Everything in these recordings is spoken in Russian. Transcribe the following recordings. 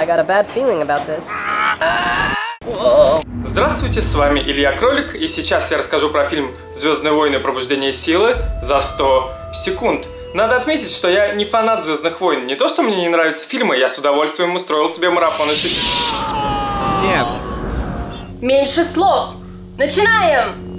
I got a bad feeling about this. Здравствуйте, с вами Илья Кролик, и сейчас я расскажу про фильм «Звездные войны. Пробуждение силы» за 100 секунд. Надо отметить, что я не фанат «Звездных войн». Не то, что мне не нравятся фильмы, я с удовольствием устроил себе марафон из шести- Нет. Меньше слов. Начинаем!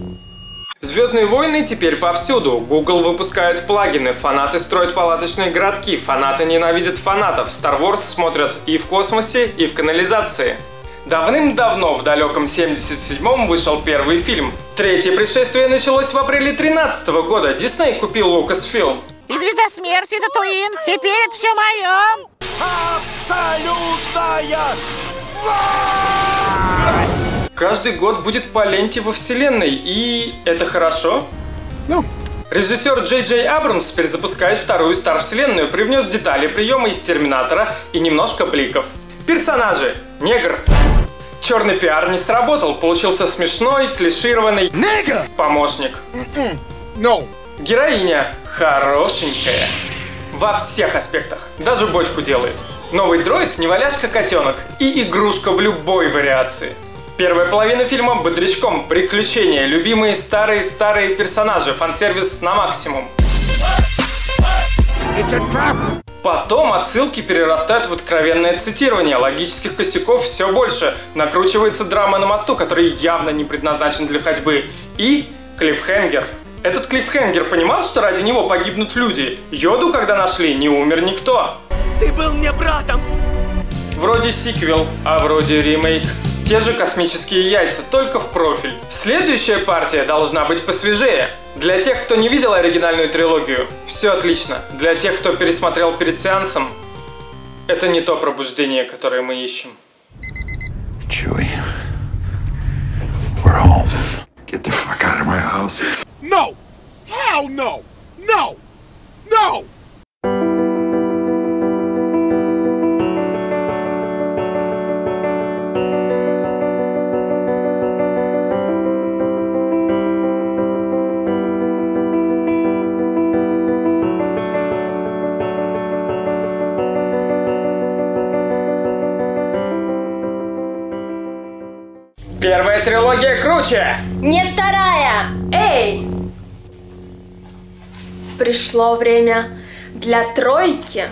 Звездные войны теперь повсюду. Google выпускает плагины, фанаты строят палаточные городки, фанаты ненавидят фанатов. Star Wars смотрят и в космосе, и в канализации. Давным-давно, в далеком 77-м, вышел первый фильм. Третье пришествие началось в апреле 13 года. Дисней купил Lucasfilm. И звезда смерти, это Туин. Теперь это все мое. Каждый год будет по ленте во вселенной, и это хорошо. Ну, Режиссер Джей Джей Абрамс перезапускает вторую Стар Вселенную, привнес детали приема из Терминатора и немножко бликов. Персонажи. Негр. Черный пиар не сработал, получился смешной, клишированный помощник. no. Героиня хорошенькая. Во всех аспектах. Даже бочку делает. Новый дроид не валяшка котенок и игрушка в любой вариации. Первая половина фильма бодрячком, приключения, любимые старые-старые персонажи, фан-сервис на максимум. Потом отсылки перерастают в откровенное цитирование, логических косяков все больше, накручивается драма на мосту, который явно не предназначен для ходьбы, и клиффхенгер. Этот клиффхенгер понимал, что ради него погибнут люди. Йоду, когда нашли, не умер никто. Ты был мне братом! Вроде сиквел, а вроде ремейк. Те же космические яйца, только в профиль. Следующая партия должна быть посвежее. Для тех, кто не видел оригинальную трилогию, все отлично. Для тех, кто пересмотрел перед сеансом, это не то пробуждение, которое мы ищем. Chewie, we're home. Get the fuck out of my house. No. Hell no. No. No. Первая трилогия круче! Нет, вторая! Эй! Пришло время для тройки.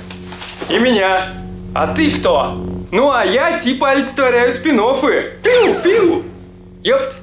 И меня. А ты кто? Ну а я типа олицетворяю спин -оффы. Пиу, пиу. Ёпт,